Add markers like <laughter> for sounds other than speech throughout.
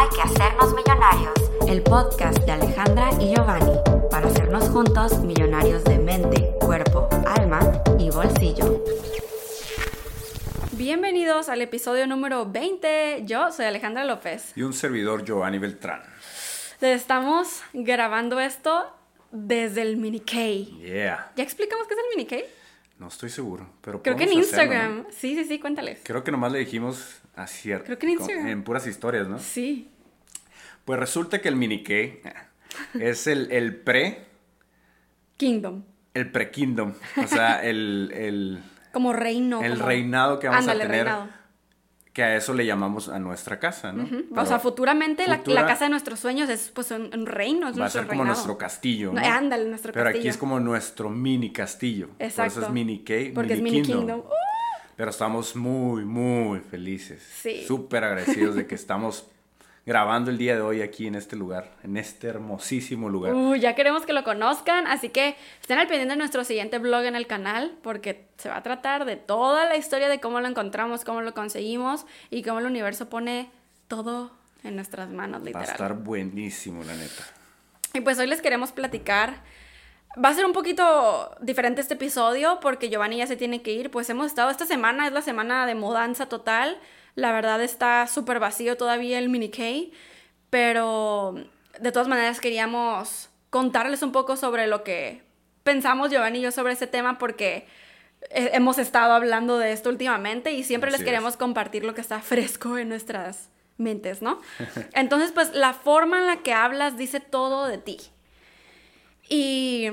Hay que hacernos millonarios, el podcast de Alejandra y Giovanni, para hacernos juntos millonarios de mente, cuerpo, alma y bolsillo. Bienvenidos al episodio número 20. Yo soy Alejandra López. Y un servidor Giovanni Beltrán. Estamos grabando esto desde el Mini K. Yeah. ¿Ya explicamos qué es el Mini K? No estoy seguro, pero Creo que en hacerlo, Instagram. ¿no? Sí, sí, sí, cuéntales. Creo que nomás le dijimos así. Creo que en Instagram. En puras historias, ¿no? Sí. Pues resulta que el mini K es el, el pre, Kingdom. el pre-kingdom. O sea, el, el, Como reino. el como- reinado que vamos Ándale, a tener. reinado. Que a eso le llamamos a nuestra casa, ¿no? Pero o sea, futuramente la- futura la, casa de nuestros sueños es pues un, un reino. Es Va a ser como reinado. nuestro castillo, ¿no? No, ándale, nuestro Pero castillo. aquí es como nuestro mini castillo. Exacto. Por eso es mini K, Porque es mini Mini kingdom. Kingdom. Uh, Pero estamos muy, muy felices. Sí. Súper agradecidos de que <laughs> estamos grabando el día de hoy aquí en este lugar, en este hermosísimo lugar. Uh, ya queremos que lo conozcan, así que estén al pendiente de nuestro siguiente blog en el canal porque se va a tratar de toda la historia de cómo lo encontramos, cómo lo conseguimos y cómo el universo pone todo en nuestras manos, Va a literal. estar buenísimo, la neta. Y pues hoy les queremos platicar. Va a ser un poquito diferente este episodio porque Giovanni ya se tiene que ir. Pues hemos estado, esta semana es la semana de mudanza total. La verdad está súper vacío todavía el mini K. Pero de todas maneras queríamos contarles un poco sobre lo que pensamos Giovanni y yo sobre ese tema porque hemos estado hablando de esto últimamente y siempre les queremos es. compartir lo que está <laughs> fresco en nuestras mentes, ¿no? <laughs> Entonces, pues la forma en la que hablas dice todo de ti. Y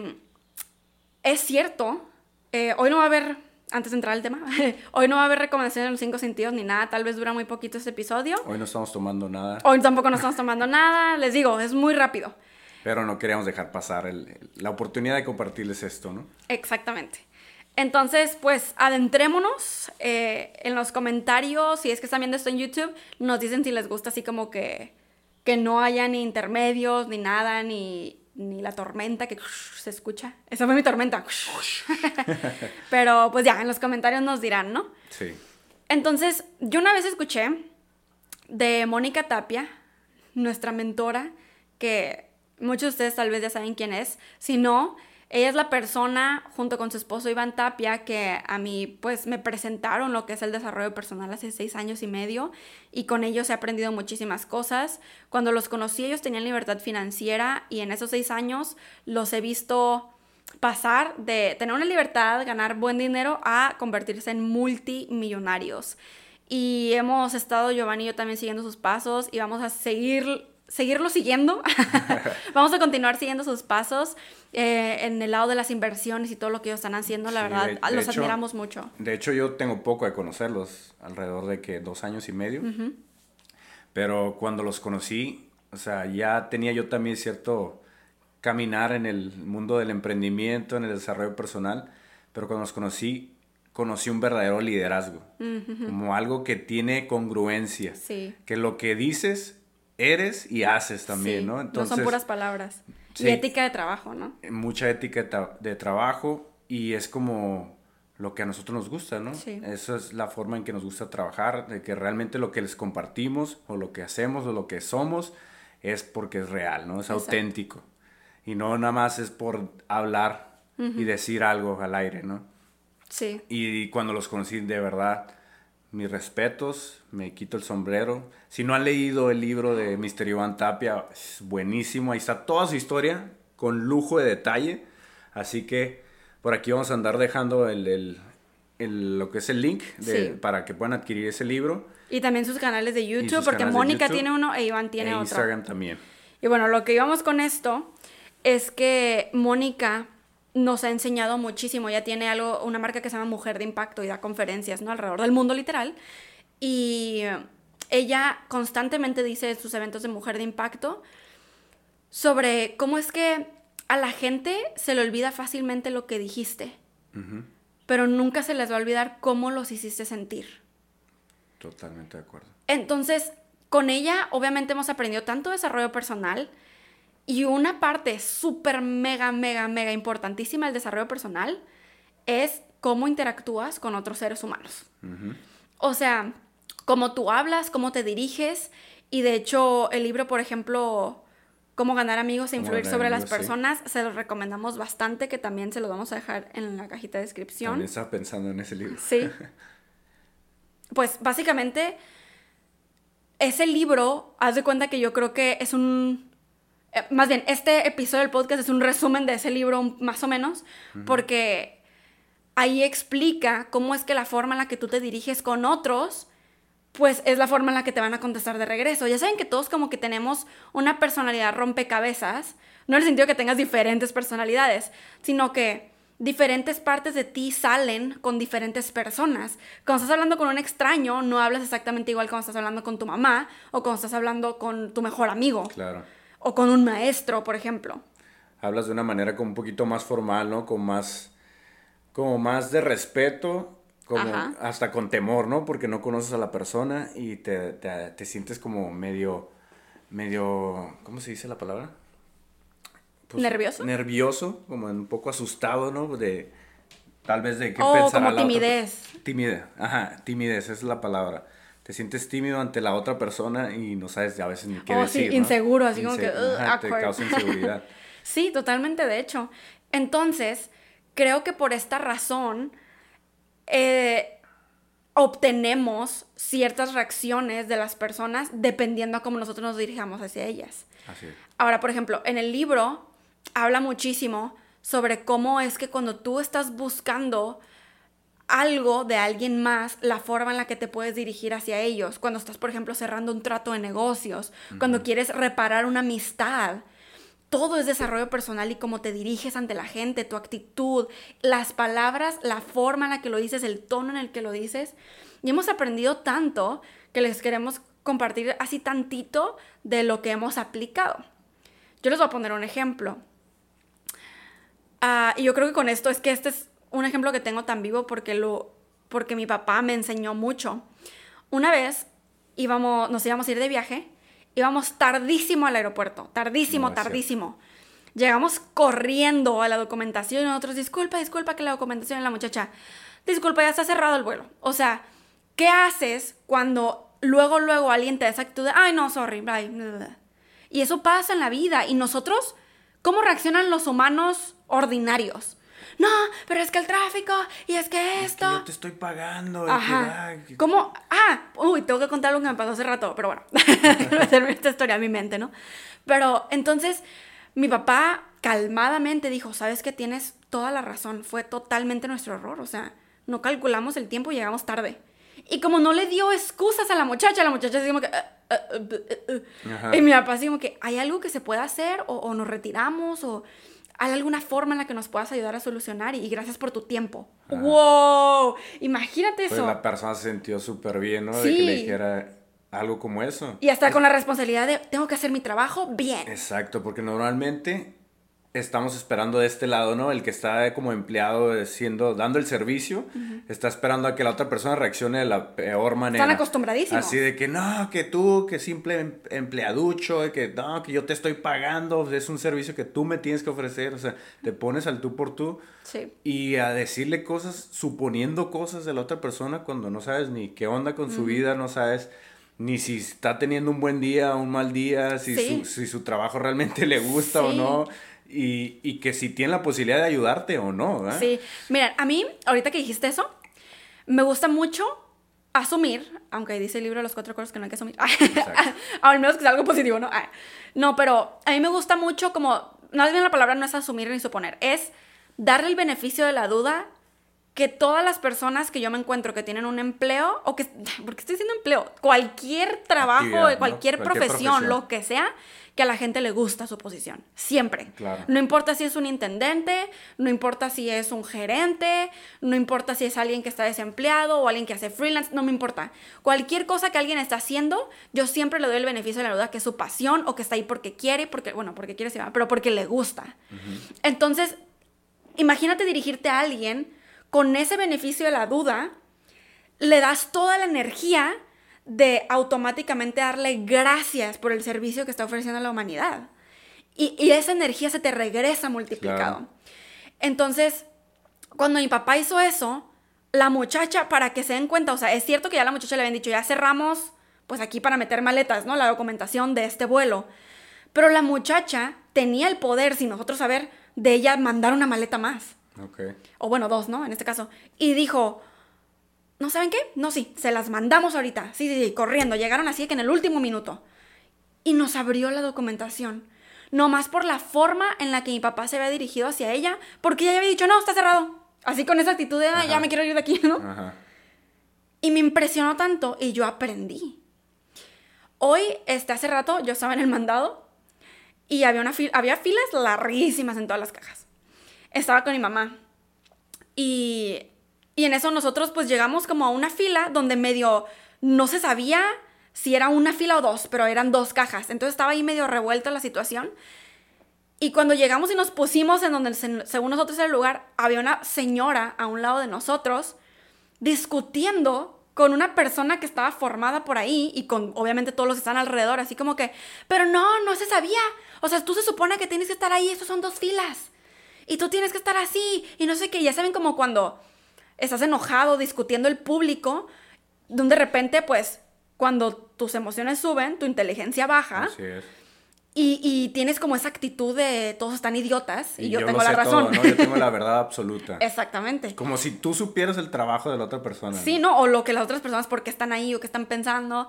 es cierto, eh, hoy no va a haber, antes de entrar al tema, <laughs> hoy no va a haber recomendaciones de los cinco sentidos ni nada, tal vez dura muy poquito este episodio. Hoy no estamos tomando nada, Hoy tampoco nos estamos tomando nada, les digo, es muy rápido. pero no queríamos dejar pasar el- el- la oportunidad de compartirles esto, ¿no? Exactamente. Entonces, pues adentrémonos eh, en los comentarios, si es que están viendo esto en YouTube, nos dicen si les gusta así como que, que no haya ni intermedios, ni nada, ni, ni la tormenta que <laughs> se escucha. Esa fue mi tormenta. <laughs> Pero pues ya, en los comentarios nos dirán, ¿no? Sí. Entonces, yo una vez escuché de Mónica Tapia, nuestra mentora, que muchos de ustedes tal vez ya saben quién es. Si no, ella es la persona, junto con su esposo Iván Tapia, que a mí pues me presentaron lo que es el desarrollo personal hace seis años y medio y con ellos he aprendido muchísimas cosas. Cuando los conocí ellos tenían libertad financiera y en esos seis años los he visto pasar de tener una libertad, ganar buen dinero, a convertirse en multimillonarios. Y hemos estado, Giovanni y yo también siguiendo sus pasos y vamos a seguir, seguirlo siguiendo. <laughs> vamos a continuar siguiendo sus pasos eh, en el lado de las inversiones y todo lo que ellos están haciendo. La Sí, verdad, de- de los hecho- admiramos mucho. De hecho, yo tengo poco de conocerlos, alrededor de que dos años y medio. Pero cuando los conocí, o sea, ya tenía yo también cierto caminar en el mundo del emprendimiento, en el desarrollo personal. Pero cuando los conocí, conocí un verdadero liderazgo, como algo que tiene congruencia, Sí. que lo que dices, eres y haces también, Sí, ¿no? Entonces, son puras palabras. sí. Y ética de trabajo, ¿no? mucha ética de, tra- de trabajo y es como lo que a nosotros nos gusta, ¿no? Sí. Esa es la forma en que nos gusta trabajar, de que realmente lo que les compartimos o lo que hacemos o lo que somos es porque es real, ¿no? Es Exacto. auténtico. Y no nada más es por hablar y decir algo al aire, ¿no? Sí. Y cuando los conocí de verdad, mis respetos, me quito el sombrero. Si no han leído el libro de Mr. Iván Tapia, es buenísimo. Ahí está toda su historia con lujo de detalle. Así que por aquí vamos a andar dejando el, el- el- lo que es el link de- Sí. para que puedan adquirir ese libro. Y también sus canales de YouTube, porque Mónica YouTube tiene uno e Iván tiene e otro. Instagram también. Y bueno, lo que íbamos con esto es que Mónica nos ha enseñado muchísimo. Ella tiene algo, una marca que se llama Mujer de Impacto y da conferencias, ¿no? Alrededor del mundo literal. Y ella constantemente dice en sus eventos de Mujer de Impacto sobre cómo es que a la gente se le olvida fácilmente lo que dijiste, pero nunca se les va a olvidar cómo los hiciste sentir. Totalmente de acuerdo. Entonces, con ella obviamente hemos aprendido tanto desarrollo personal y una parte súper, mega, mega, mega importantísima del desarrollo personal es cómo interactúas con otros seres humanos. O sea, cómo tú hablas, cómo te diriges. Y de hecho, el libro, por ejemplo, Cómo ganar amigos e influir sobre las personas, se los recomendamos bastante, que también se los vamos a dejar en la cajita de descripción. También estaba pensando en ese libro. Sí. <laughs> Pues básicamente, ese libro, haz de cuenta que yo creo que es un... Eh, más bien, este episodio del podcast es un resumen de ese libro, más o menos, porque ahí explica cómo es que la forma en la que tú te diriges con otros pues es la forma en la que te van a contestar de regreso. Ya saben que todos como que tenemos una personalidad rompecabezas, no en el sentido que tengas diferentes personalidades, sino que diferentes partes de ti salen con diferentes personas. Cuando estás hablando con un extraño, no hablas exactamente igual cuando estás hablando con tu mamá o cuando estás hablando con tu mejor amigo. Claro. O con un maestro, por ejemplo. Hablas de una manera como un poquito más formal, ¿no? Con más, como más de respeto como hasta con temor, ¿no? Porque no conoces a la persona y te, te, sientes como medio, medio, ¿cómo se dice la palabra? Pues, ¿Nervioso? Nervioso, como un poco asustado, ¿no? De, tal vez de qué oh, pensará como timidez. Timidez, ajá, timidez, esa es la palabra. Te sientes tímido ante la otra persona y no sabes a veces ni qué oh, decir. Sí, inseguro, así como que. te causa inseguridad. <laughs> sí, totalmente, de hecho. Entonces, creo que por esta razón eh, obtenemos ciertas reacciones de las personas dependiendo a cómo nosotros nos dirijamos hacia ellas. Ahora, por ejemplo, en el libro habla muchísimo sobre cómo es que cuando tú estás buscando algo de alguien más, la forma en la que te puedes dirigir hacia ellos, cuando estás, por ejemplo, cerrando un trato de negocios, cuando quieres reparar una amistad, todo es desarrollo personal y cómo te diriges ante la gente, tu actitud, las palabras, la forma en la que lo dices, el tono en el que lo dices. Y hemos aprendido tanto que les queremos compartir así tantito de lo que hemos aplicado. Yo les voy a poner un ejemplo. Ah, y yo creo que con esto es que este es un ejemplo que tengo tan vivo porque, lo, porque mi papá me enseñó mucho. Una vez íbamos, nos íbamos a ir de viaje Íbamos tardísimo al aeropuerto, tardísimo, tardísimo. Llegamos corriendo a la documentación y nosotros, disculpa, disculpa que la documentación y la muchacha, disculpa, ya está cerrado el vuelo. O sea, ¿qué haces cuando luego, luego alguien te da esa actitud de, ay, no, sorry, bye, Y eso pasa en la vida. Y nosotros, ¿cómo reaccionan los humanos ordinarios? No, pero es que el tráfico y es que esto. yo te estoy pagando. Ajá. ¿Cómo? Ah, uy, tengo que contar algo que me pasó hace rato, pero bueno, <laughs> me esta historia a mi mente, ¿no? Pero entonces mi papá calmadamente dijo, sabes que tienes toda la razón, fue totalmente nuestro error, o sea, no calculamos el tiempo y llegamos tarde. Y como no le dio excusas a la muchacha, la muchacha así como que... Uh, uh, uh, y mi papá así como que, ¿hay algo que se pueda hacer? O, o nos retiramos, o hay alguna forma en la que nos puedas ayudar a solucionar y, gracias por tu tiempo. ¡Wow! Imagínate pues eso. la persona se sintió súper bien, ¿no? De que le dijera algo como eso. Y hasta con la responsabilidad de, tengo que hacer mi trabajo bien. Exacto, porque normalmente estamos esperando de este lado, ¿no? El que está como empleado siendo, dando el servicio, está esperando a que la otra persona reaccione de la peor manera. Están acostumbradísimos. Así de que no, que tú, que simple em, empleaducho, que no, que yo te estoy pagando, es un servicio que tú me tienes que ofrecer, o sea, te pones al tú por tú. Sí. Y a decirle cosas, suponiendo cosas de la otra persona cuando no sabes ni qué onda con su vida, no sabes ni si está teniendo un buen día o un mal día, si, su, si su trabajo realmente <laughs> le gusta o no y, y, que si tiene la posibilidad de ayudarte o no. Sí, mira, a mí, ahorita que dijiste eso, me gusta mucho asumir, aunque dice el libro los cuatro cosas que no hay que asumir, <laughs> al menos que sea algo positivo, ¿no? No, pero a mí me gusta mucho como, más bien la palabra no es asumir ni suponer, es darle el beneficio de la duda que todas las personas que yo me encuentro que tienen un empleo, o que, <laughs> porque estoy diciendo empleo, cualquier trabajo, cualquier, cualquier profesión, lo que sea, que a la gente le gusta su posición. Siempre. No importa si es un intendente, no importa si es un gerente, no importa si es alguien que está desempleado o alguien que hace freelance, no me importa. Cualquier cosa que alguien está haciendo, yo siempre le doy el beneficio de la duda que es su pasión o que está ahí porque quiere, porque, bueno, porque quiere, pero porque le gusta. Entonces, imagínate dirigirte a alguien con ese beneficio de la duda, le das toda la energía de automáticamente darle gracias por el servicio que está ofreciendo a la humanidad. Y, esa energía se te regresa multiplicado. Entonces, cuando mi papá hizo eso, la muchacha, para que se den cuenta, o sea, es cierto que ya la muchacha le habían dicho, ya cerramos, pues aquí para meter maletas, ¿no? La documentación de este vuelo. Pero la muchacha tenía el poder, sin nosotros saber, de ella mandar una maleta más. Ok. O bueno, dos, ¿no? En este caso. Y dijo, ¿no saben qué? No, sí, se las mandamos ahorita. Sí, sí, sí, corriendo. Llegaron así que en el último minuto. Y nos abrió la documentación. No más por la forma en la que mi papá se había dirigido hacia ella, porque ella había dicho, no, está cerrado. Así con esa actitud de, "Ah, ya me quiero ir de aquí, ¿no? Ajá. Y me impresionó tanto y yo aprendí. Hoy, este, hace rato, yo estaba en el mandado y había, una había filas larguísimas en todas las cajas. Estaba con mi mamá. Y, y en eso nosotros pues llegamos como a una fila donde medio no se sabía si era una fila o dos, pero eran dos cajas. Entonces estaba ahí medio revuelta la situación. Y cuando llegamos y nos pusimos en donde se- según nosotros era el lugar, había una señora a un lado de nosotros discutiendo con una persona que estaba formada por ahí y con obviamente todos los que están alrededor, así como que, pero no, no se sabía. O sea, tú se supone que tienes que estar ahí, estos son dos filas. Y tú tienes que estar así. Y no sé qué, ya saben como cuando estás enojado discutiendo el público, donde de repente pues cuando tus emociones suben, tu inteligencia baja Así es. y, y tienes como esa actitud de todos están idiotas y, yo, tengo la razón. todo, ¿no? Yo tengo la verdad absoluta. <laughs> Exactamente. Como si tú supieras el trabajo de la otra persona. Sí, ¿no? O lo que las otras personas, por qué están ahí o qué están pensando.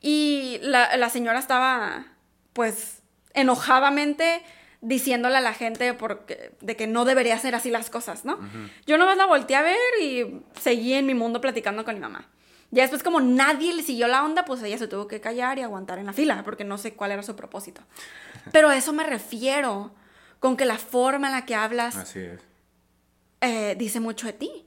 Y la, la señora estaba, pues, enojadamente diciéndole a la gente porque, de que no debería ser así las cosas, ¿no? Yo nomás la volteé a ver y seguí en mi mundo platicando con mi mamá. Ya después, como nadie le siguió la onda, pues ella se tuvo que callar y aguantar en la fila, porque no sé cuál era su propósito. <laughs> Pero a eso me refiero, con que la forma en la que hablas Así es. eh, dice mucho de ti.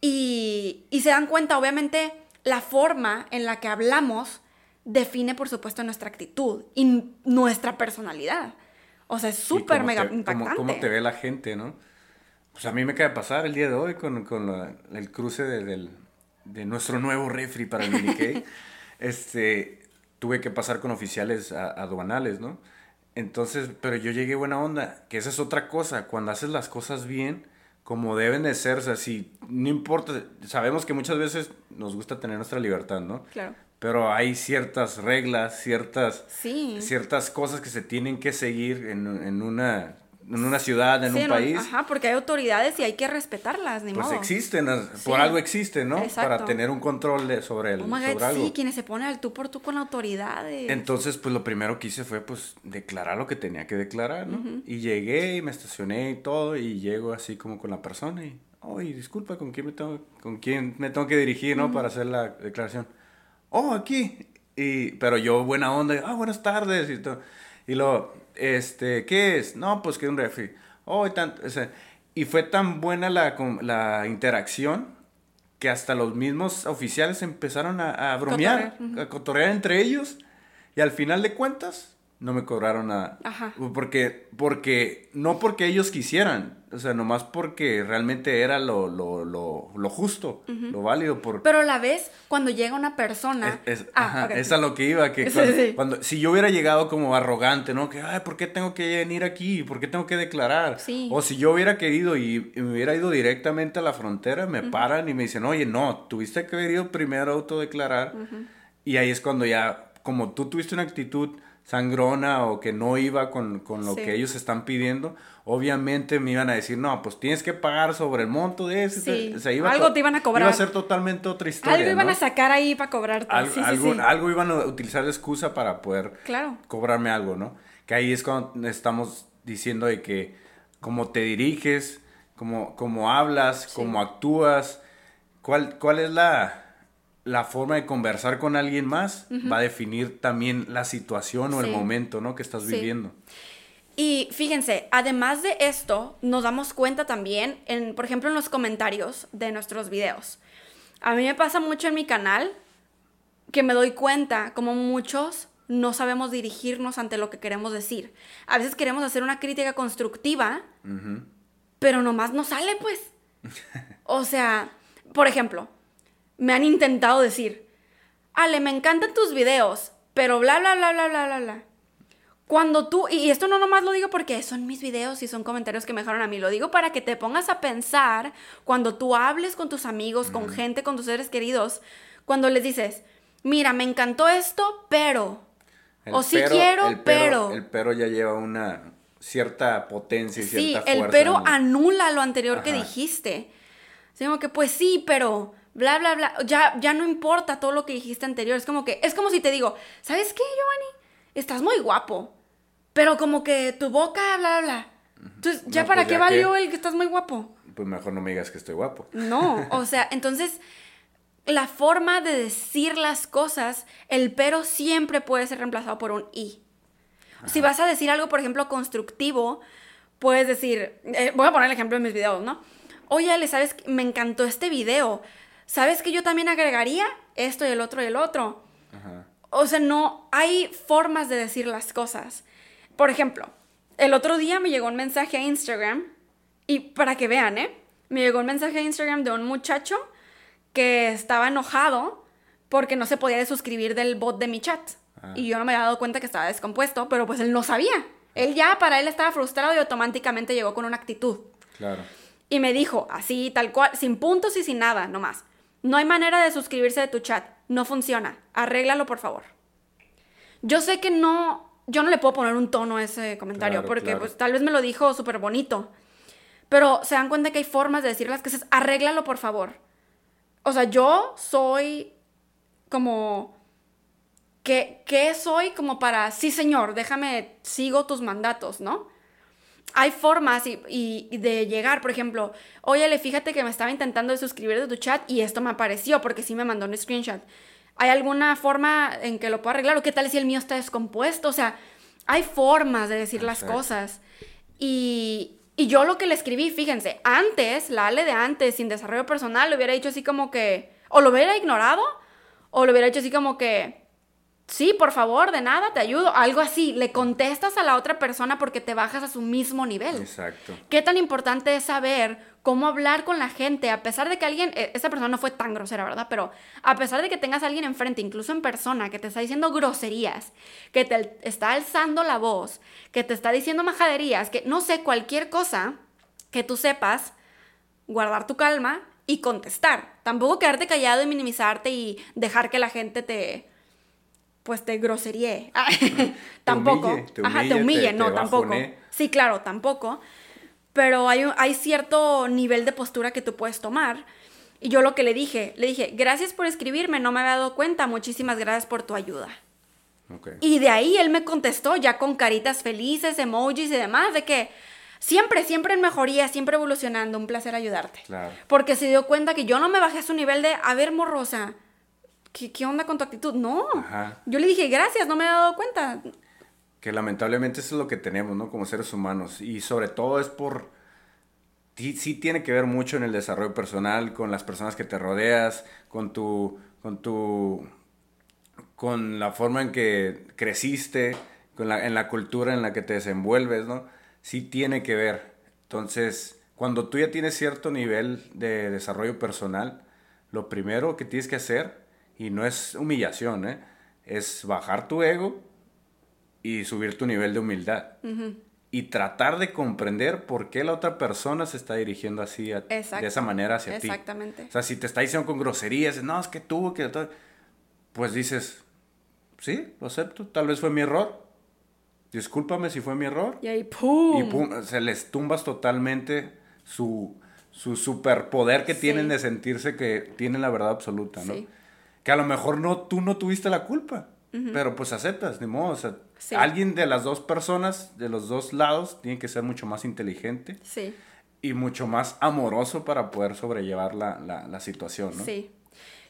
Y, y se dan cuenta, obviamente, la forma en la que hablamos define, por supuesto, nuestra actitud y nuestra personalidad. O sea, es súper cómo mega te- cómo- impactante. Cómo, te ve la gente, ¿no? Pues a mí me acaba de pasar el día de hoy con, con la- el cruce de, del- de nuestro nuevo refri para el Minikey. <laughs> este, tuve que pasar con oficiales a- aduanales, ¿no? Entonces, pero yo llegué buena onda, que esa es otra cosa, cuando haces las cosas bien, como deben de ser, o sea, si, no importa, sabemos que muchas veces nos gusta tener nuestra libertad, ¿no? Claro. Pero hay ciertas reglas, ciertas, Sí. ciertas cosas que se tienen que seguir en, en una, en una ciudad, en Sí, un país. Ajá, porque hay autoridades y hay que respetarlas, ni Pues modo. existen, Sí. por algo existen, ¿no? Exacto. Para tener un control de- sobre, el, Oh sobre God, algo. sí, quienes se ponen al tú por tú con autoridades. Entonces, pues lo primero que hice fue, pues, declarar lo que tenía que declarar, ¿no? Y llegué y me estacioné y todo, y llego así como con la persona y, oye, disculpa, ¿con quién me tengo, con quién me tengo que dirigir, ¿no? Para hacer la declaración. Oh, aquí. Y, pero yo, buena onda, ah, buenas tardes y todo. Y luego, este, ¿qué es? No, pues que un refri. Oh, y tanto, o sea, y fue tan buena la, la interacción que hasta los mismos oficiales empezaron a, a bromear, a cotorrear entre ellos. Y al final de cuentas, no me cobraron nada. Ajá. Porque, porque, no porque ellos quisieran, o sea, nomás porque realmente era lo, lo, lo, lo justo, lo válido. Por, Pero a la vez, cuando llega una persona... es, es- Ah, ajá, es a lo que iba, que <laughs> Sí, cuando, sí. cuando- si yo hubiera llegado como arrogante, ¿no? Que, ay, ¿por qué tengo que venir aquí? ¿Por qué tengo que declarar? Sí. O si yo hubiera querido y, y me hubiera ido directamente a la frontera, me paran y me dicen, oye, no, tuviste que haber ido primero a autodeclarar. Y ahí es cuando ya, como tú tuviste una actitud sangrona o que no iba con, con lo Sí. que ellos están pidiendo, obviamente me iban a decir, no, pues tienes que pagar sobre el monto de ese. Sí. Iba Algo te iban a Iba cobrar. a ser totalmente otra historia. Algo iban ¿no? a sacar ahí para cobrarte. Al- sí, sí, algo, iban a utilizar de excusa para poder Claro. cobrarme algo, ¿no? Que ahí es cuando estamos diciendo de que cómo te diriges, cómo, cómo hablas, cómo actúas, cuál, cuál es la, la forma de conversar con alguien más, va a definir también la situación o el momento, ¿no? Que estás Sí. viviendo. Y fíjense, además de esto, nos damos cuenta también, en, por ejemplo, en los comentarios de nuestros videos. A mí me pasa mucho en mi canal que me doy cuenta como muchos no sabemos dirigirnos ante lo que queremos decir. A veces queremos hacer una crítica constructiva, pero nomás no sale, pues. <laughs> O sea, por ejemplo, me han intentado decir, Ale, me encantan tus videos, pero bla, bla, bla, bla, bla, bla, bla. cuando tú, y esto no nomás lo digo porque son mis videos y son comentarios que me dejaron a mí, lo digo para que te pongas a pensar cuando tú hables con tus amigos, con gente, con tus seres queridos, cuando les dices, mira, me encantó esto, pero, El o sí pero- quiero, el pero. El pero ya lleva una cierta potencia y Sí, cierta el fuerza. pero ¿no? anula lo anterior que dijiste. Como que, pues sí, pero bla, bla, bla. Ya, ya no importa todo lo que dijiste anterior. Es como que, es como si te digo, ¿sabes qué, Giovanni? Estás muy guapo. Pero como que tu boca, bla, bla, bla. Entonces, ¿ya No, para pues, qué ya valió que- el que estás muy guapo? Pues mejor no me digas que estoy guapo. No, o <laughs> sea, entonces la forma de decir las cosas, el pero siempre puede ser reemplazado por un y. Si vas a decir algo, por ejemplo, constructivo, puedes decir, eh, voy a poner el ejemplo en mis videos, ¿no? Oye, Ale, ¿sabes? Me encantó este video. ¿Sabes que yo también agregaría esto y el otro y el otro? Ajá. O sea, no, hay formas de decir las cosas. Por ejemplo, el otro día me llegó un mensaje a Instagram y para que vean, ¿eh? Me llegó un mensaje a Instagram de un muchacho que estaba enojado porque no se podía desuscribir del bot de mi chat. Ah. Y yo no me había dado cuenta que estaba descompuesto, pero pues él no sabía. Él ya, para él estaba frustrado y automáticamente llegó con una actitud. Claro. Y me dijo, así, tal cual, sin puntos y sin nada, nomás. No hay manera de suscribirse de tu chat. No funciona. Arréglalo, por favor. Yo sé que no, yo no le puedo poner un tono a ese comentario, Claro, porque claro. pues tal vez me lo dijo súper bonito. Pero se dan cuenta que hay formas de decir las cosas. Arréglalo, por favor. O sea, yo soy como... ¿Qué, qué soy como para... Sí, señor, déjame, sigo tus mandatos, ¿no? Hay formas y, y- y de llegar, por ejemplo, oye, le fíjate que me estaba intentando de suscribir de tu chat y esto me apareció porque sí me mandó un screenshot. ¿Hay alguna forma en que lo puedo arreglar? ¿O qué tal si el mío está descompuesto? O sea, hay formas de decir las cosas. Y, y yo lo que le escribí, fíjense, antes, la Ale de antes, sin desarrollo personal, le hubiera dicho así como que, o lo hubiera ignorado, o lo hubiera dicho así como que, sí, por favor, de nada, te ayudo, algo así. Le contestas a la otra persona porque te bajas a su mismo nivel. Exacto. ¿Qué tan importante es saber cómo hablar con la gente? A pesar de que alguien, eh, esa persona no fue tan grosera, ¿verdad? Pero a pesar de que tengas a alguien enfrente, incluso en persona, que te está diciendo groserías, que te está alzando la voz, que te está diciendo majaderías, que no sé, cualquier cosa que tú sepas, guardar tu calma y contestar. Tampoco quedarte callado y minimizarte y dejar que la gente te pues te groseríe. <laughs> tampoco. humille, te Ajá, te humille, humille, te- no, te tampoco. Sí, claro, tampoco. Pero hay, hay cierto nivel de postura que tú puedes tomar. Y yo lo que le dije, le dije, gracias por escribirme, no me había dado cuenta, muchísimas gracias por tu ayuda. Y de ahí él me contestó ya con caritas felices, emojis y demás, de que siempre, siempre en mejoría, siempre evolucionando, un placer ayudarte. Claro. Porque se dio cuenta que yo no me bajé a su nivel de, a ver, morrosa, ¿qué, qué onda con tu actitud? No. Ajá. Yo le dije, gracias, no me había dado cuenta. Que lamentablemente eso es lo que tenemos, ¿no? Como seres humanos. Y sobre todo es por... Sí, sí tiene que ver mucho en el desarrollo personal, con las personas que te rodeas, con tu... Con tu con la forma en que creciste, con la, en la cultura en la que te desenvuelves, ¿no? Sí tiene que ver. Entonces, cuando tú ya tienes cierto nivel de desarrollo personal, lo primero que tienes que hacer, y no es humillación, ¿eh? es bajar tu ego y subir tu nivel de humildad. Y tratar de comprender por qué la otra persona se está dirigiendo así, a- de esa manera hacia ti. Exactamente. O sea, si te está diciendo con groserías, no, es que tú, que todo", pues dices, sí, lo acepto, tal vez fue mi error. Discúlpame si fue mi error. Y ahí, ¡pum! Y pum, se les tumbas totalmente su, su superpoder que Sí. tienen de sentirse que tienen la verdad absoluta, ¿no? Sí. Que a lo mejor no, tú no tuviste la culpa, pero pues aceptas, ni modo. O sea, Sí. alguien de las dos personas, de los dos lados, tiene que ser mucho más inteligente Sí, y mucho más amoroso para poder sobrellevar la, la, la situación, ¿no? sí.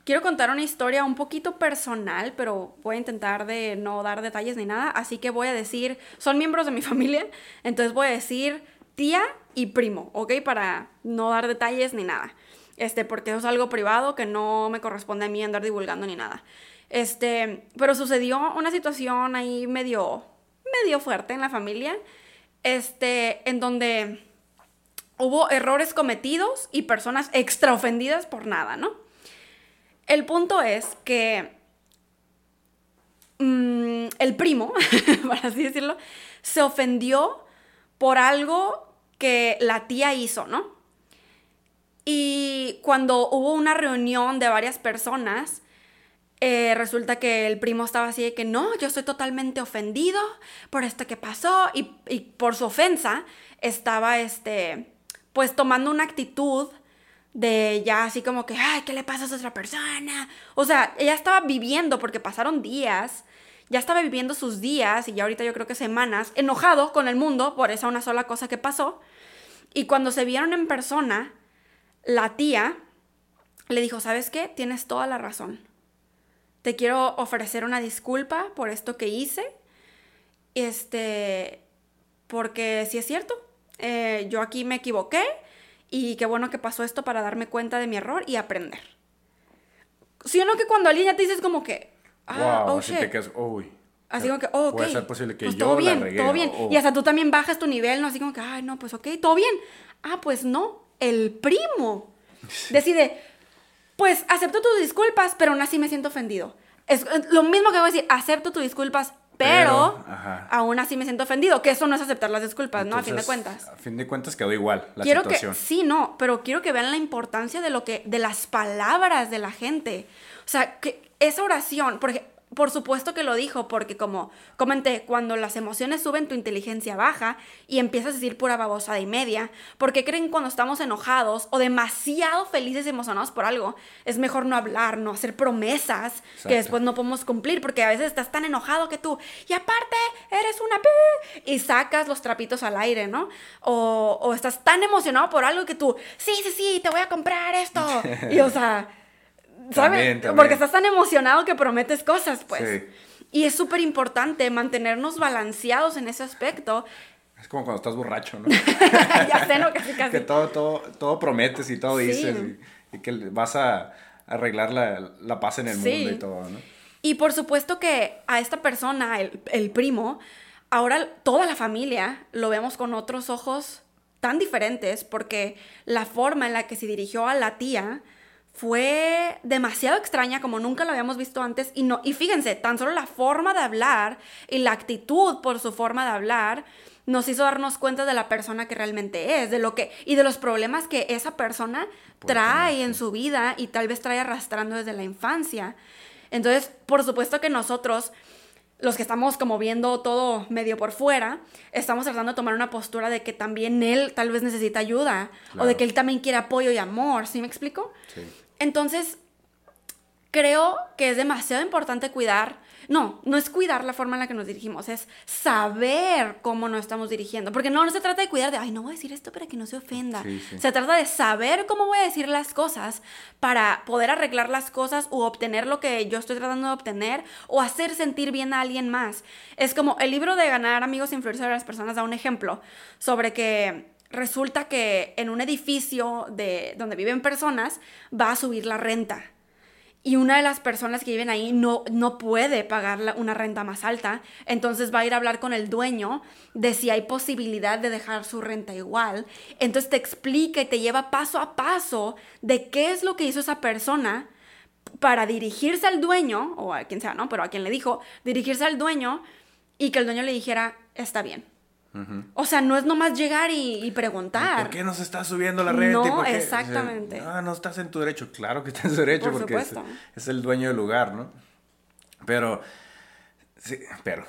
Quiero contar una historia un poquito personal, pero voy a intentar de no dar detalles ni nada, así que voy a decir, son miembros de mi <laughs> familia, entonces voy a decir tía y primo, ¿ok? Para no dar detalles ni nada. Este, porque eso es algo privado que no me corresponde a mí andar divulgando ni nada. Este, pero sucedió una situación ahí medio, medio fuerte en la familia, este, en donde hubo errores cometidos y personas extra ofendidas por nada, ¿no? El punto es que mm, el primo, <laughs> para así decirlo, se ofendió por algo que la tía hizo, ¿no? Y cuando hubo una reunión de varias personas, eh, resulta que el primo estaba así de que no, yo estoy totalmente ofendido por esto que pasó y, y por su ofensa estaba este, pues tomando una actitud de ya así como que, ay, ¿qué le pasa a esa otra persona? O sea, ella estaba viviendo porque pasaron días, ya estaba viviendo sus días y ya ahorita yo creo que semanas, enojado con el mundo por esa una sola cosa que pasó. Y cuando se vieron en persona, la tía le dijo, ¿sabes qué? Tienes toda la razón. Te quiero ofrecer una disculpa por esto que hice. Este, porque si es cierto, eh, yo aquí me equivoqué y qué bueno que pasó esto para darme cuenta de mi error y aprender. Si o no que cuando alguien ya te dices como que, ah, wow, oh, así shit. te quedas, uy. Así como que, oh, ok. Puede ser posible que pues yo todo la bien, regué, todo bien. o- Y hasta tú también bajas tu nivel, ¿no? Así como que, ay, no, pues ok, todo bien. Ah, pues no, el primo decide, pues acepto tus disculpas, pero aún así me siento ofendido. Es es lo mismo que voy a decir, acepto tus disculpas, pero, Pero, aún así me siento ofendido, que eso no es aceptar las disculpas, ¿no? A fin de cuentas. A fin de cuentas quedó igual la quiero situación. que sí no pero quiero que vean la importancia de lo que de las palabras de la gente o sea que esa oración porque por supuesto que lo dijo porque como comenté cuando las emociones suben tu inteligencia baja y empiezas a decir pura babosada y media porque creen cuando estamos enojados o demasiado felices y emocionados por algo es mejor no hablar no hacer promesas Exacto. que después no podemos cumplir porque a veces estás tan enojado que tú y aparte eres una pi", y sacas los trapitos al aire, ¿no? O, o estás tan emocionado por algo que tú, sí, sí, sí, te voy a comprar esto. <laughs> Y o sea, ¿sabes? También, también. Porque estás tan emocionado que prometes cosas, pues. Sí. Y es súper importante mantenernos balanceados en ese aspecto. Es como cuando estás borracho, ¿no? <laughs> ya sé, ¿no? Casi, casi. que todo, todo, todo prometes y todo Sí. dices y, y que vas a arreglar la, la paz en el Sí. mundo y todo, ¿no? Y por supuesto que a esta persona, el, el primo, ahora toda la familia lo vemos con otros ojos tan diferentes porque la forma en la que se dirigió a la tía fue demasiado extraña como nunca lo habíamos visto antes y no y fíjense, tan solo la forma de hablar y la actitud por su forma de hablar nos hizo darnos cuenta de la persona que realmente es, de lo que y de los problemas que esa persona trae en su vida y tal vez trae arrastrando desde la infancia. Entonces, por supuesto que nosotros, los que estamos como viendo todo medio por fuera, estamos tratando de tomar una postura de que también él tal vez necesita ayuda o de que él también quiere apoyo y amor, ¿sí me explico? Sí. Entonces, creo que es demasiado importante cuidar, no, no es cuidar la forma en la que nos dirigimos, es saber cómo nos estamos dirigiendo, porque no, no se trata de cuidar de, ay, no voy a decir esto para que no se ofenda, Sí, sí. se trata de saber cómo voy a decir las cosas para poder arreglar las cosas o obtener lo que yo estoy tratando de obtener o hacer sentir bien a alguien más. Es como el libro de ganar amigos e influir sobre las personas da un ejemplo sobre que resulta que en un edificio de donde viven personas va a subir la renta. Y una de las personas que viven ahí no, no puede pagar una renta más alta, entonces va a ir a hablar con el dueño de si hay posibilidad de dejar su renta igual. Entonces te explica y te lleva paso a paso de qué es lo que hizo esa persona para dirigirse al dueño, o a quien sea, ¿no? Pero a quien le dijo, dirigirse al dueño y que el dueño le dijera, está bien. O sea, no es nomás llegar y, y preguntar. ¿Por qué no se está subiendo la renta? No, ¿Y por qué? exactamente. O sea, ah, no estás en tu derecho. Claro que estás en tu derecho Por porque es, el dueño del lugar, ¿no? Pero, sí, pero,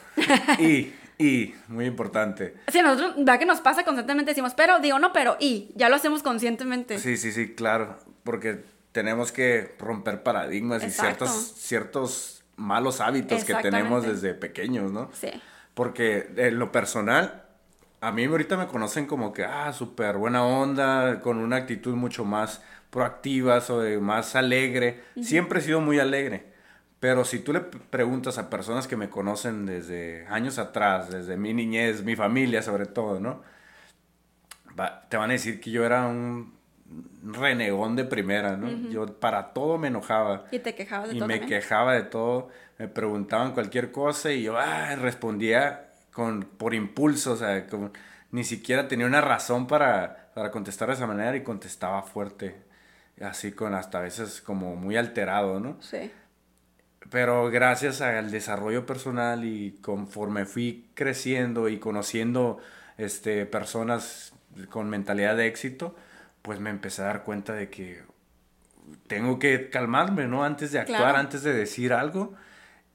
y, y, muy importante. Sí, nosotros, ¿verdad que nos pasa constantemente? Decimos, pero, digo, no, pero, y, ya lo hacemos conscientemente. Sí, sí, sí, claro, porque tenemos que romper paradigmas y ciertos, ciertos malos hábitos que tenemos desde pequeños, ¿no? Sí. Porque en lo personal, a mí ahorita me conocen como que, ah, súper buena onda, con una actitud mucho más proactiva, sobre, más alegre. Siempre he sido muy alegre. Pero si tú le preguntas a personas que me conocen desde años atrás, desde mi niñez, mi familia sobre todo, ¿no? Va- te van a decir que yo era un renegón de primera, ¿no? Yo para todo me enojaba Y te quejabas de y todo. me también. quejaba de todo, me preguntaban cualquier cosa y yo ah, respondía con, por impulso, o sea, como, ni siquiera tenía una razón para, para contestar de esa manera y contestaba fuerte, así con hasta a veces como muy alterado, ¿no? Sí. pero gracias al desarrollo personal y conforme fui creciendo y conociendo este, personas con mentalidad de éxito, pues me empecé a dar cuenta de que tengo que calmarme, ¿no? Antes de actuar, antes de decir algo.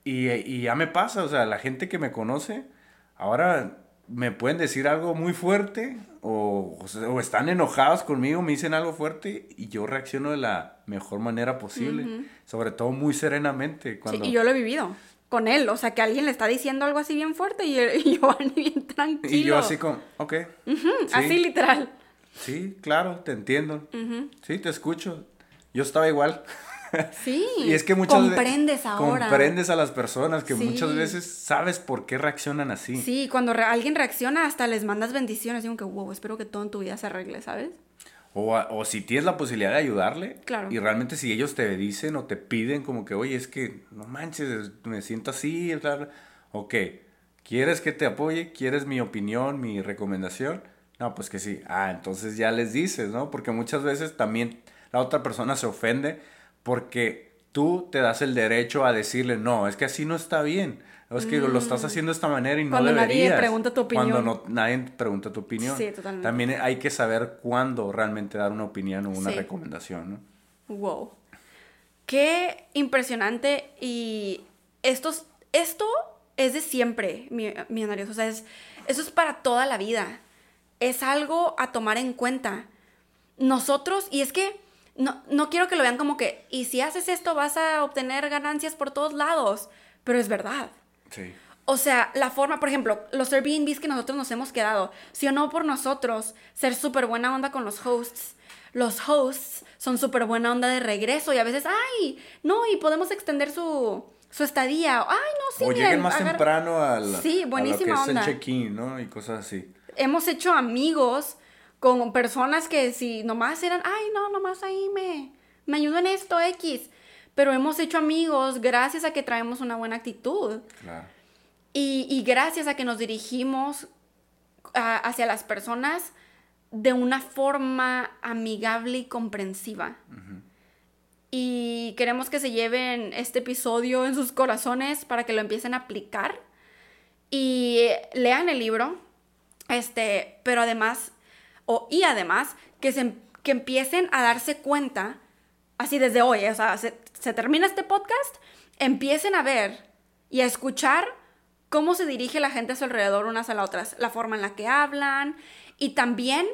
Y, y, ya me pasa, o sea, la gente que me conoce, ahora me pueden decir algo muy fuerte o, o, están enojados conmigo, me dicen algo fuerte y yo reacciono de la mejor manera posible, sobre todo muy serenamente. Cuando... y yo lo he vivido con él, o sea, que alguien le está diciendo algo así bien fuerte y, <laughs> y yo <laughs> bien tranquilo. Y yo así como, ok. Así literal. Sí, claro, te entiendo. Sí, te escucho. Yo estaba igual. Sí. <laughs> y es que muchas comprendes ahora. Comprendes a las personas que muchas veces sabes por qué reaccionan así. Sí, cuando alguien reacciona hasta les mandas bendiciones, digo que wow, espero que todo en tu vida se arregle, ¿sabes? O, o si tienes la posibilidad de ayudarle. Claro. Y realmente si ellos te dicen o te piden como que, oye, es que no manches, me siento así, Ok, ¿quieres que te apoye? ¿Quieres mi opinión, mi recomendación? No, pues que sí. Ah, entonces ya les dices, ¿no? Porque muchas veces también la otra persona se ofende porque tú te das el derecho a decirle, no, es que así no está bien. Es que lo estás mm. haciendo de esta manera y no deberías. Cuando nadie pregunta tu opinión. Cuando no, nadie pregunta tu opinión. Sí, totalmente. También hay que saber cuándo realmente dar una opinión o una recomendación, ¿no? Wow. Qué impresionante y estos, esto es de siempre, millonarios. O sea, es, eso es para toda la vida. Es algo a tomar en cuenta. Nosotros, y es que no, no quiero que lo vean como que, y si haces esto vas a obtener ganancias por todos lados, pero es verdad. Sí. O sea, la forma, por ejemplo, los Airbnbs que nosotros nos hemos quedado, si o no por nosotros, ser súper buena onda con los hosts, los hosts son súper buena onda de regreso y a veces, ay, no, y podemos extender su, su estadía. Ay, no, sí. O lleguen más temprano al, sí, buenísima a lo que es el check-in, ¿no? Y cosas así. Hemos hecho amigos con personas que si nomás eran, ay, no, nomás ahí me, me ayudo en esto, X. Pero hemos hecho amigos gracias a que traemos una buena actitud. Claro. Y, y gracias a que nos dirigimos hacia las personas de una forma amigable y comprensiva. Y queremos que se lleven este episodio en sus corazones para que lo empiecen a aplicar. Y lean el libro. Este, pero además y además que, se, que empiecen a darse cuenta, así desde hoy, o sea, se, se termina este podcast, empiecen a ver y a escuchar cómo se dirige la gente a su alrededor unas a las otras, la forma en la que hablan y también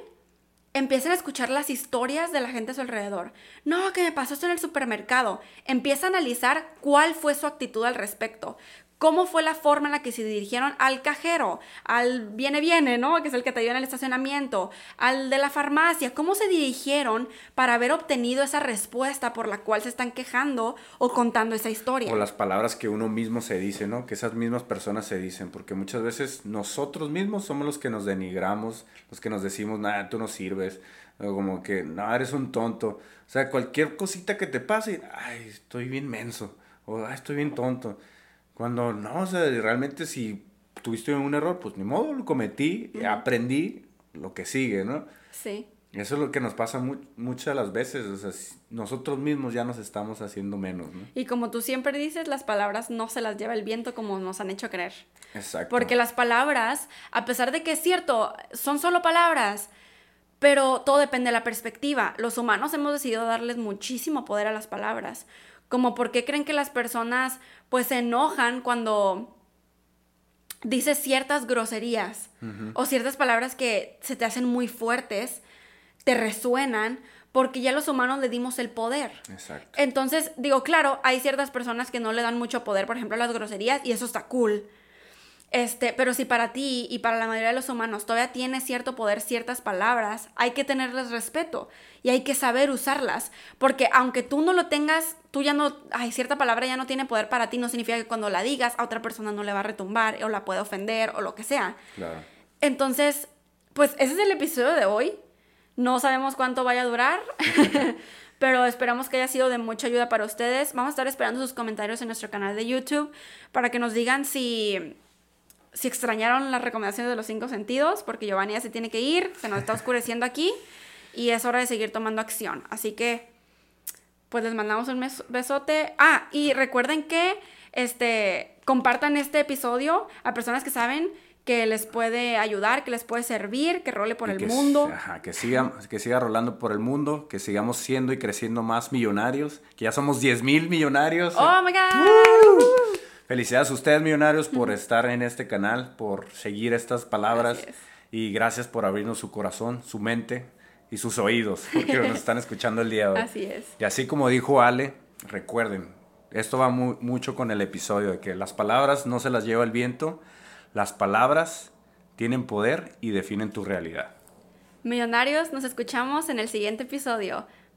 empiecen a escuchar las historias de la gente a su alrededor. No, que me pasó esto en el supermercado. Empieza a analizar cuál fue su actitud al respecto cómo fue la forma en la que se dirigieron al cajero, al viene viene, ¿no? Que es el que te dio en el estacionamiento, al de la farmacia, cómo se dirigieron para haber obtenido esa respuesta por la cual se están quejando o contando esa historia. O las palabras que uno mismo se dice, ¿no? Que esas mismas personas se dicen, porque muchas veces nosotros mismos somos los que nos denigramos, los que nos decimos, nada, tú no sirves, o como que, no, eres un tonto. O sea, cualquier cosita que te pase, ay, estoy bien menso, o ay, estoy bien tonto. Cuando no, o sea, realmente si tuviste un error, pues ni modo, lo cometí, aprendí lo que sigue, ¿no? Sí. Eso es lo que nos pasa muchas de las veces, o sea, nosotros mismos ya nos estamos haciendo menos, ¿no? Y como tú siempre dices, las palabras no se las lleva el viento como nos han hecho creer. Exacto. Porque las palabras, a pesar de que es cierto, son solo palabras, pero todo depende de la perspectiva. Los humanos hemos decidido darles muchísimo poder a las palabras. Como por qué creen que las personas pues se enojan cuando dices ciertas groserías o ciertas palabras que se te hacen muy fuertes, te resuenan porque ya los humanos le dimos el poder. Exacto. Entonces, digo, claro, hay ciertas personas que no le dan mucho poder, por ejemplo, a las groserías, y eso está cool. Este, pero si para ti y para la mayoría de los humanos todavía tiene cierto poder ciertas palabras, hay que tenerles respeto y hay que saber usarlas, porque aunque tú no lo tengas, tú ya no, ay, cierta palabra ya no tiene poder para ti, no significa que cuando la digas a otra persona no le va a retumbar o la puede ofender o lo que sea. Claro. Entonces, pues ese es el episodio de hoy. No sabemos cuánto vaya a durar. <laughs> pero esperamos que haya sido de mucha ayuda para ustedes. Vamos a estar esperando sus comentarios en nuestro canal de YouTube para que nos digan si si extrañaron las recomendaciones de los cinco sentidos, porque Giovanni ya se tiene que ir, se nos está <laughs> oscureciendo aquí y es hora de seguir tomando acción. Así que, pues les mandamos un besote. Ah, y recuerden que este compartan este episodio a personas que saben que les puede ayudar, que les puede servir, que role por Y el que, mundo. ajá, que, siga, que siga rolando por el mundo, que sigamos siendo y creciendo más millonarios, que ya somos 10 mil millonarios. Oh my god. Felicidades a ustedes millonarios por estar en este canal, por seguir estas palabras es. y gracias por abrirnos su corazón, su mente y sus oídos, porque nos <laughs> están escuchando el día de hoy. Así es. Y así como dijo Ale, recuerden, esto va mu- mucho con el episodio de que las palabras no se las lleva el viento, las palabras tienen poder y definen tu realidad. Millonarios, nos escuchamos en el siguiente episodio.